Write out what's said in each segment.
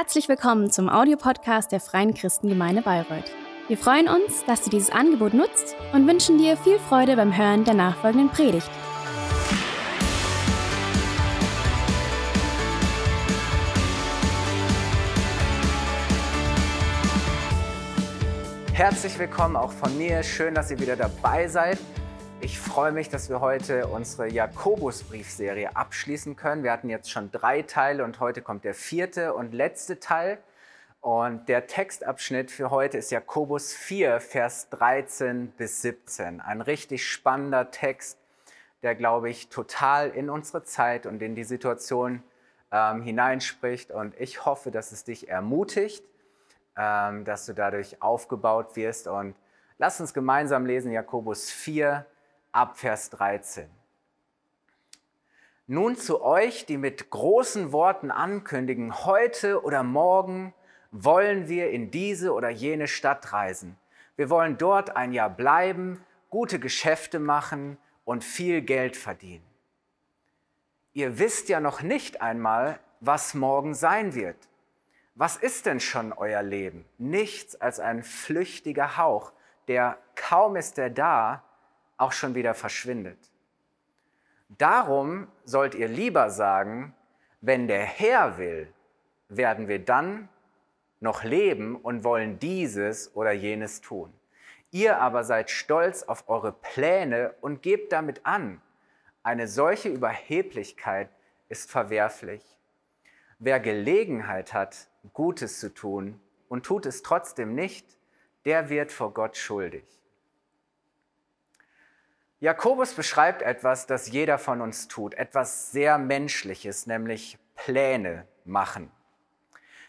Herzlich willkommen zum Audiopodcast der Freien Christengemeinde Bayreuth. Wir freuen uns, dass du dieses Angebot nutzt und wünschen dir viel Freude beim Hören der nachfolgenden Predigt. Herzlich willkommen auch von mir. Schön, dass ihr wieder dabei seid. Ich freue mich, dass wir heute unsere Jakobusbriefserie abschließen können. Wir hatten jetzt schon drei Teile und heute kommt der vierte und letzte Teil. Und der Textabschnitt für heute ist Jakobus 4, Vers 13 bis 17. Ein richtig spannender Text, der, glaube ich, total in unsere Zeit und in die Situation ähm, hineinspricht. Und ich hoffe, dass es dich ermutigt ähm, dass du dadurch aufgebaut wirst. Und lass uns gemeinsam lesen Jakobus 4 ab Vers 13. Nun zu euch, die mit großen Worten ankündigen, heute oder morgen wollen wir in diese oder jene Stadt reisen. Wir wollen dort ein Jahr bleiben, gute Geschäfte machen und viel Geld verdienen. Ihr wisst ja noch nicht einmal, was morgen sein wird. Was ist denn schon euer Leben? Nichts als ein flüchtiger Hauch, der kaum ist er da, auch schon wieder verschwindet. Darum sollt ihr lieber sagen, wenn der Herr will, werden wir dann noch leben und wollen dieses oder jenes tun. Ihr aber seid stolz auf eure Pläne und gebt damit an. Eine solche Überheblichkeit ist verwerflich. Wer Gelegenheit hat, Gutes zu tun und tut es trotzdem nicht, der wird vor Gott schuldig. Jakobus beschreibt etwas, das jeder von uns tut, etwas sehr Menschliches, nämlich Pläne machen.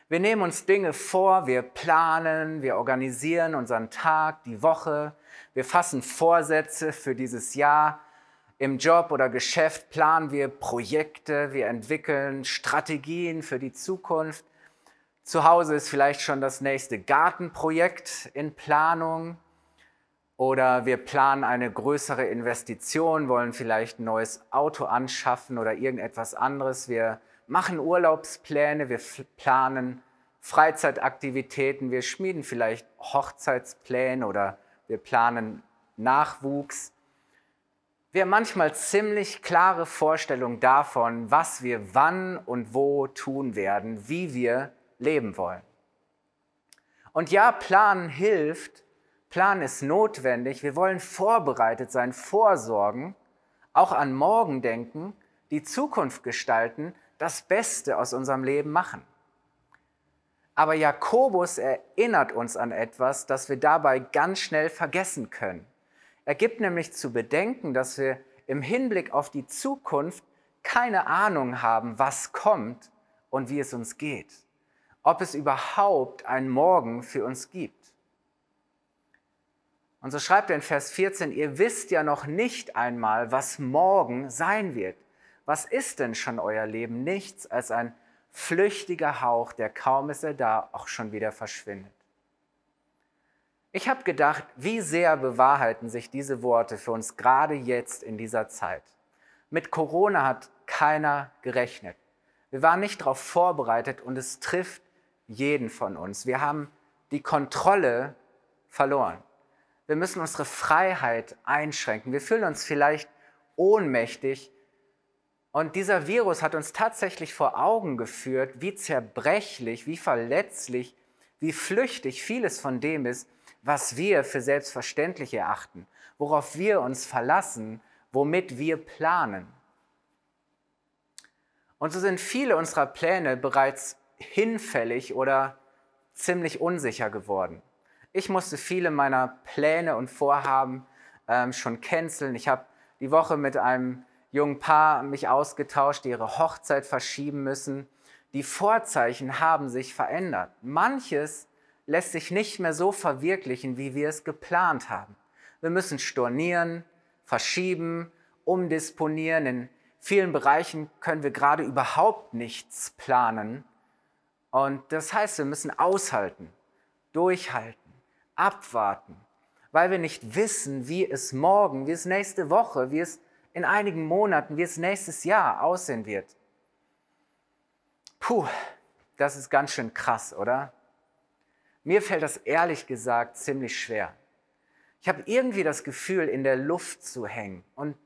Wir nehmen uns Dinge vor, wir planen, wir organisieren unseren Tag, die Woche, wir fassen Vorsätze für dieses Jahr. Im Job oder Geschäft planen wir Projekte, wir entwickeln Strategien für die Zukunft. Zu Hause ist vielleicht schon das nächste Gartenprojekt in Planung oder wir planen eine größere Investition, wollen vielleicht ein neues Auto anschaffen oder irgendetwas anderes. Wir machen Urlaubspläne, wir planen Freizeitaktivitäten, wir schmieden vielleicht Hochzeitspläne oder wir planen Nachwuchs. Wir haben manchmal ziemlich klare Vorstellungen davon, was wir wann und wo tun werden, wie wir leben wollen. Und ja, Planen hilft, Plan ist notwendig, wir wollen vorbereitet sein, vorsorgen, auch an morgen denken, die Zukunft gestalten, das Beste aus unserem Leben machen. Aber Jakobus erinnert uns an etwas, das wir dabei ganz schnell vergessen können. Er gibt nämlich zu bedenken, dass wir im Hinblick auf die Zukunft keine Ahnung haben, was kommt und wie es uns geht ob es überhaupt einen Morgen für uns gibt. Und so schreibt er in Vers 14, ihr wisst ja noch nicht einmal, was morgen sein wird. Was ist denn schon euer Leben? Nichts als ein flüchtiger Hauch, der kaum ist er da, auch schon wieder verschwindet. Ich habe gedacht, wie sehr bewahrheiten sich diese Worte für uns gerade jetzt in dieser Zeit. Mit Corona hat keiner gerechnet. Wir waren nicht darauf vorbereitet und es trifft jeden von uns. Wir haben die Kontrolle verloren. Wir müssen unsere Freiheit einschränken. Wir fühlen uns vielleicht ohnmächtig. Und dieser Virus hat uns tatsächlich vor Augen geführt, wie zerbrechlich, wie verletzlich, wie flüchtig vieles von dem ist, was wir für selbstverständlich erachten, worauf wir uns verlassen, womit wir planen. Und so sind viele unserer Pläne bereits hinfällig oder ziemlich unsicher geworden. Ich musste viele meiner Pläne und Vorhaben ähm, schon canceln. Ich habe die Woche mit einem jungen Paar mich ausgetauscht, die ihre Hochzeit verschieben müssen. Die Vorzeichen haben sich verändert. Manches lässt sich nicht mehr so verwirklichen, wie wir es geplant haben. Wir müssen stornieren, verschieben, umdisponieren. In vielen Bereichen können wir gerade überhaupt nichts planen. Und das heißt, wir müssen aushalten, durchhalten, abwarten, weil wir nicht wissen, wie es morgen, wie es nächste Woche, wie es in einigen Monaten, wie es nächstes Jahr aussehen wird. Puh, das ist ganz schön krass, oder? Mir fällt das ehrlich gesagt ziemlich schwer. Ich habe irgendwie das Gefühl, in der Luft zu hängen. Und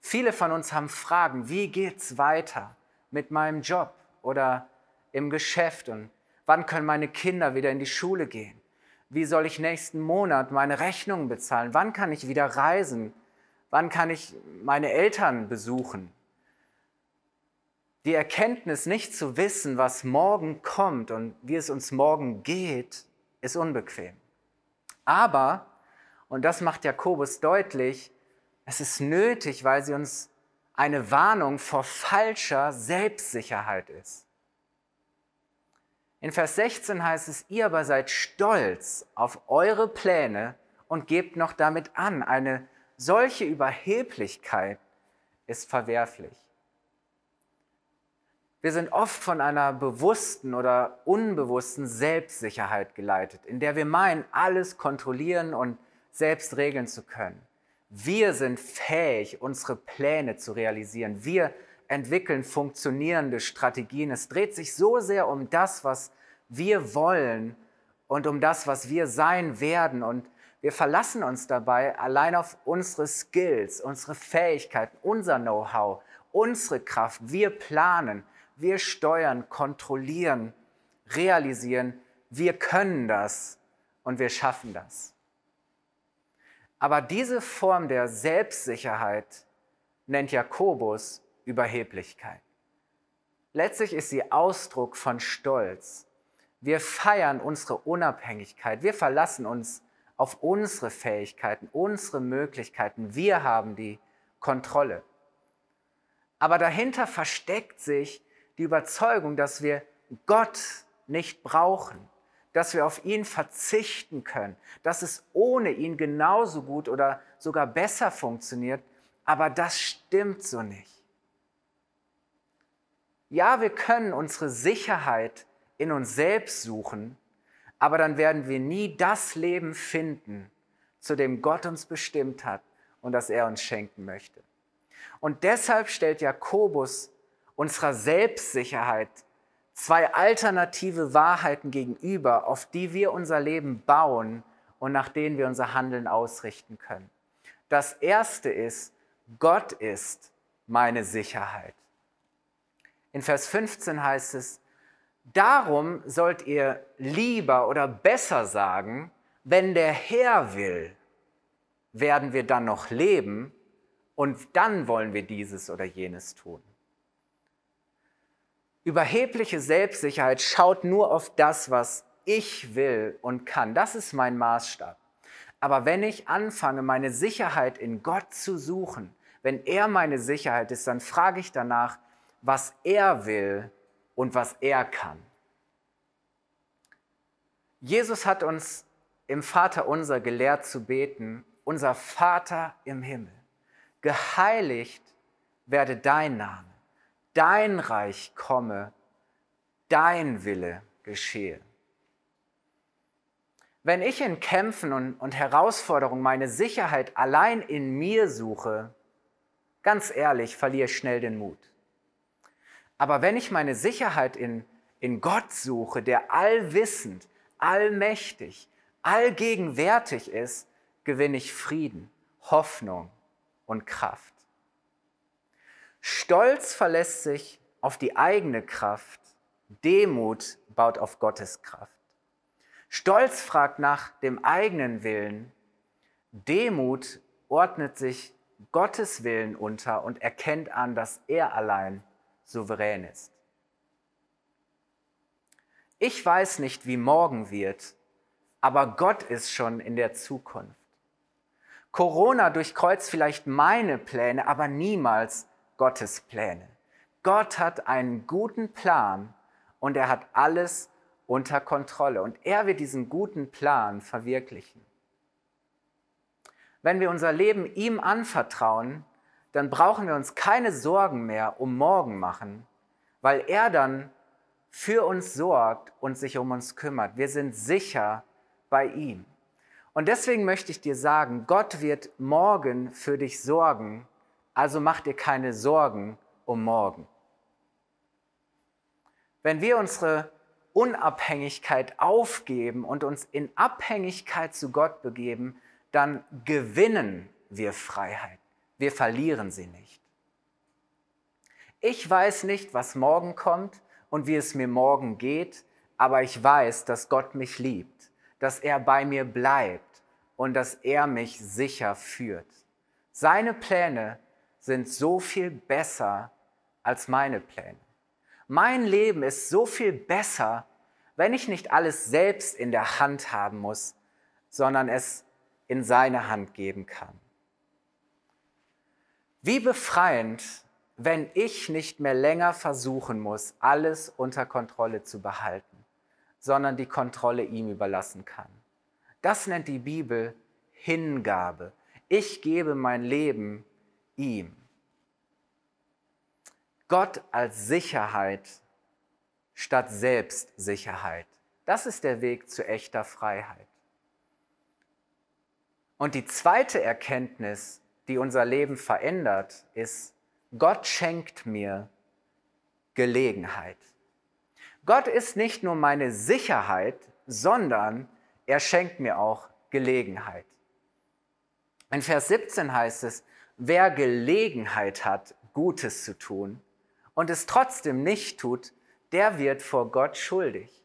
viele von uns haben Fragen, wie geht's weiter mit meinem Job oder im Geschäft und wann können meine Kinder wieder in die Schule gehen? Wie soll ich nächsten Monat meine Rechnungen bezahlen? Wann kann ich wieder reisen? Wann kann ich meine Eltern besuchen? Die Erkenntnis, nicht zu wissen, was morgen kommt und wie es uns morgen geht, ist unbequem. Aber und das macht Jakobus deutlich, es ist nötig, weil sie uns eine Warnung vor falscher Selbstsicherheit ist. In Vers 16 heißt es, ihr aber seid stolz auf eure Pläne und gebt noch damit an. Eine solche Überheblichkeit ist verwerflich. Wir sind oft von einer bewussten oder unbewussten Selbstsicherheit geleitet, in der wir meinen, alles kontrollieren und selbst regeln zu können. Wir sind fähig, unsere Pläne zu realisieren. Wir entwickeln funktionierende Strategien. Es dreht sich so sehr um das, was wir wollen und um das, was wir sein werden. Und wir verlassen uns dabei allein auf unsere Skills, unsere Fähigkeiten, unser Know-how, unsere Kraft. Wir planen, wir steuern, kontrollieren, realisieren. Wir können das und wir schaffen das. Aber diese Form der Selbstsicherheit nennt Jakobus Überheblichkeit. Letztlich ist sie Ausdruck von Stolz. Wir feiern unsere Unabhängigkeit. Wir verlassen uns auf unsere Fähigkeiten, unsere Möglichkeiten. Wir haben die Kontrolle. Aber dahinter versteckt sich die Überzeugung, dass wir Gott nicht brauchen, dass wir auf ihn verzichten können, dass es ohne ihn genauso gut oder sogar besser funktioniert, aber das stimmt so nicht. Ja, wir können unsere Sicherheit in uns selbst suchen, aber dann werden wir nie das Leben finden, zu dem Gott uns bestimmt hat und das er uns schenken möchte. Und deshalb stellt Jakobus unserer Selbstsicherheit zwei alternative Wahrheiten gegenüber, auf die wir unser Leben bauen und nach denen wir unser Handeln ausrichten können. Das erste ist, Gott ist meine Sicherheit. In Vers 15 heißt es, darum sollt ihr lieber oder besser sagen, wenn der Herr will, werden wir dann noch leben und dann wollen wir dieses oder jenes tun. Überhebliche Selbstsicherheit schaut nur auf das, was ich will und kann. Das ist mein Maßstab. Aber wenn ich anfange, meine Sicherheit in Gott zu suchen, wenn er meine Sicherheit ist, dann frage ich danach, was er will und was er kann. Jesus hat uns im Vater unser gelehrt zu beten, unser Vater im Himmel, geheiligt werde dein Name dein Reich komme, dein Wille geschehe. Wenn ich in Kämpfen und, und Herausforderungen meine Sicherheit allein in mir suche, ganz ehrlich, verliere ich schnell den Mut. Aber wenn ich meine Sicherheit in, in Gott suche, der allwissend, allmächtig, allgegenwärtig ist, gewinne ich Frieden, Hoffnung und Kraft. Stolz verlässt sich auf die eigene Kraft, Demut baut auf Gottes Kraft. Stolz fragt nach dem eigenen Willen, Demut ordnet sich Gottes Willen unter und erkennt an, dass er allein souverän ist. Ich weiß nicht, wie morgen wird, aber Gott ist schon in der Zukunft. Corona durchkreuzt vielleicht meine Pläne, aber niemals Gottes Pläne. Gott hat einen guten Plan und er hat alles unter Kontrolle und er wird diesen guten Plan verwirklichen. Wenn wir unser Leben ihm anvertrauen, dann brauchen wir uns keine Sorgen mehr um morgen machen, weil er dann für uns sorgt und sich um uns kümmert. Wir sind sicher bei ihm. Und deswegen möchte ich dir sagen, Gott wird morgen für dich sorgen also mach dir keine Sorgen um morgen. Wenn wir unsere Unabhängigkeit aufgeben und uns in Abhängigkeit zu Gott begeben, dann gewinnen wir Freiheit. Wir verlieren sie nicht. Ich weiß nicht, was morgen kommt und wie es mir morgen geht, aber ich weiß, dass Gott mich liebt, dass er bei mir bleibt und dass er mich sicher führt. Seine Pläne sind so viel besser als meine Pläne. Mein Leben ist so viel besser, wenn ich nicht alles selbst in der Hand haben muss, sondern es in seine Hand geben kann. Wie befreiend, wenn ich nicht mehr länger versuchen muss, alles unter Kontrolle zu behalten, sondern die Kontrolle ihm überlassen kann. Das nennt die Bibel Hingabe. Ich gebe mein Leben ihm. Gott als Sicherheit statt Selbstsicherheit. Das ist der Weg zu echter Freiheit. Und die zweite Erkenntnis, die unser Leben verändert, ist, Gott schenkt mir Gelegenheit. Gott ist nicht nur meine Sicherheit, sondern er schenkt mir auch Gelegenheit. In Vers 17 heißt es, wer Gelegenheit hat, Gutes zu tun, und es trotzdem nicht tut, der wird vor Gott schuldig.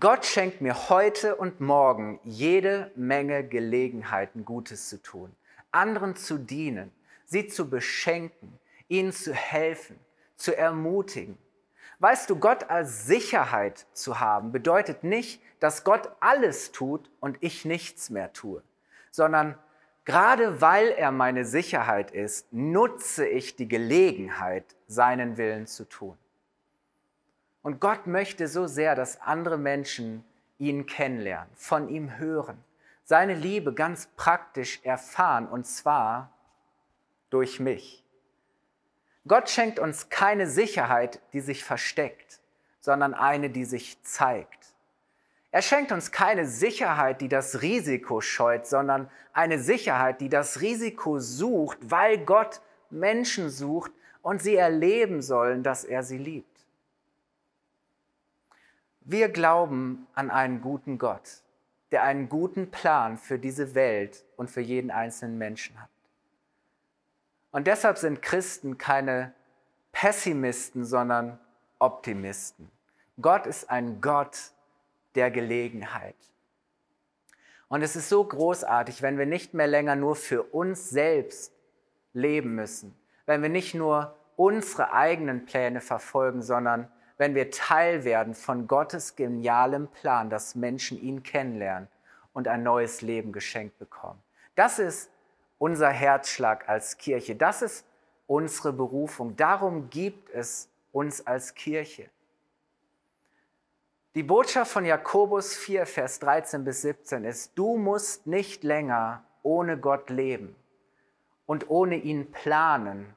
Gott schenkt mir heute und morgen jede Menge Gelegenheiten, Gutes zu tun, anderen zu dienen, sie zu beschenken, ihnen zu helfen, zu ermutigen. Weißt du, Gott als Sicherheit zu haben, bedeutet nicht, dass Gott alles tut und ich nichts mehr tue, sondern Gerade weil er meine Sicherheit ist, nutze ich die Gelegenheit, seinen Willen zu tun. Und Gott möchte so sehr, dass andere Menschen ihn kennenlernen, von ihm hören, seine Liebe ganz praktisch erfahren, und zwar durch mich. Gott schenkt uns keine Sicherheit, die sich versteckt, sondern eine, die sich zeigt. Er schenkt uns keine Sicherheit, die das Risiko scheut, sondern eine Sicherheit, die das Risiko sucht, weil Gott Menschen sucht und sie erleben sollen, dass er sie liebt. Wir glauben an einen guten Gott, der einen guten Plan für diese Welt und für jeden einzelnen Menschen hat. Und deshalb sind Christen keine Pessimisten, sondern Optimisten. Gott ist ein Gott, der Gelegenheit. Und es ist so großartig, wenn wir nicht mehr länger nur für uns selbst leben müssen, wenn wir nicht nur unsere eigenen Pläne verfolgen, sondern wenn wir Teil werden von Gottes genialem Plan, dass Menschen ihn kennenlernen und ein neues Leben geschenkt bekommen. Das ist unser Herzschlag als Kirche. Das ist unsere Berufung. Darum gibt es uns als Kirche. Die Botschaft von Jakobus 4, Vers 13 bis 17 ist, du musst nicht länger ohne Gott leben und ohne ihn planen,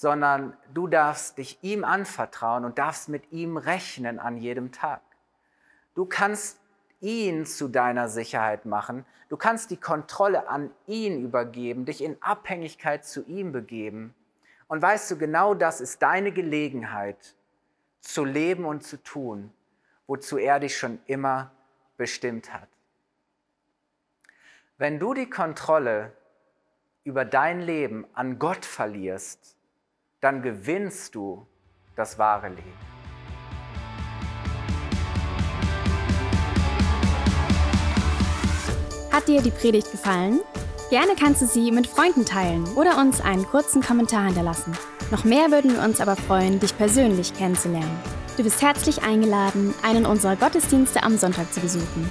sondern du darfst dich ihm anvertrauen und darfst mit ihm rechnen an jedem Tag. Du kannst ihn zu deiner Sicherheit machen, du kannst die Kontrolle an ihn übergeben, dich in Abhängigkeit zu ihm begeben. Und weißt du, genau das ist deine Gelegenheit zu leben und zu tun wozu er dich schon immer bestimmt hat. Wenn du die Kontrolle über dein Leben an Gott verlierst, dann gewinnst du das wahre Leben. Hat dir die Predigt gefallen? Gerne kannst du sie mit Freunden teilen oder uns einen kurzen Kommentar hinterlassen. Noch mehr würden wir uns aber freuen, dich persönlich kennenzulernen. Du bist herzlich eingeladen, einen unserer Gottesdienste am Sonntag zu besuchen.